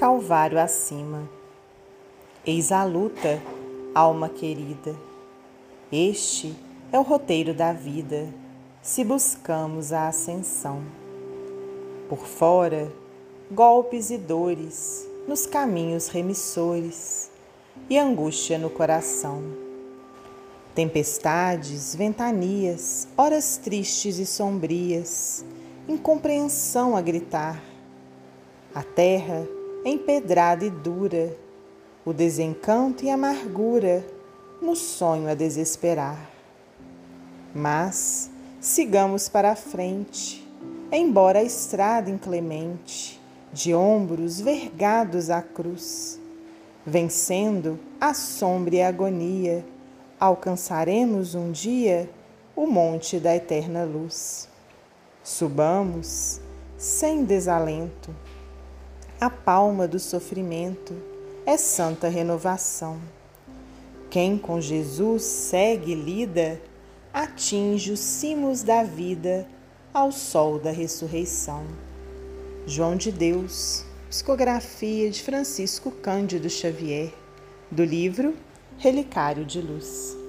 Calvário acima. Eis a luta, alma querida. Este é o roteiro da vida, se buscamos a ascensão. Por fora, golpes e dores nos caminhos remissores e angústia no coração. Tempestades, ventanias, horas tristes e sombrias, incompreensão a gritar. A terra empedrada e dura, o desencanto e amargura, no sonho a desesperar. Mas sigamos para a frente, embora a estrada inclemente, de ombros vergados à cruz, vencendo a sombra e a agonia, alcançaremos um dia o monte da eterna luz. Subamos sem desalento. A palma do sofrimento é santa renovação. Quem com Jesus segue e lida, atinge os cimos da vida ao sol da ressurreição. João de Deus, psicografia de Francisco Cândido Xavier, do livro Relicário de Luz.